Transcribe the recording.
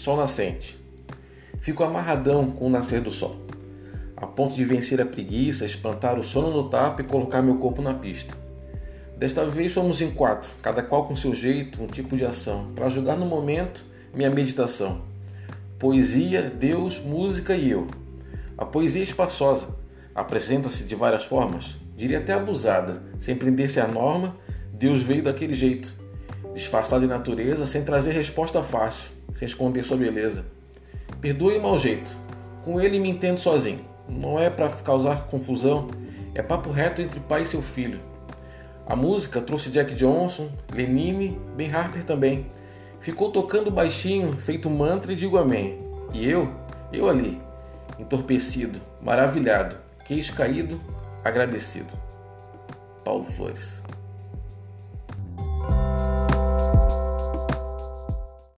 sol nascente. Fico amarradão com o nascer do sol, a ponto de vencer a preguiça, espantar o sono no tapa e colocar meu corpo na pista. Desta vez somos em quatro, cada qual com seu jeito, um tipo de ação, para ajudar no momento minha meditação. Poesia, Deus, música e eu. A poesia é espaçosa, apresenta-se de várias formas, diria até abusada, sem prender-se à norma, Deus veio daquele jeito, disfarçado de natureza, sem trazer resposta fácil, sem esconder sua beleza. Perdoe o mau jeito, com ele me entendo sozinho. Não é para causar confusão, é papo reto entre pai e seu filho. A música trouxe Jack Johnson, Lenine, Ben Harper também. Ficou tocando baixinho, feito mantra e digo amém. E eu, eu ali, entorpecido, maravilhado, queixo caído, agradecido. Paulo Flores.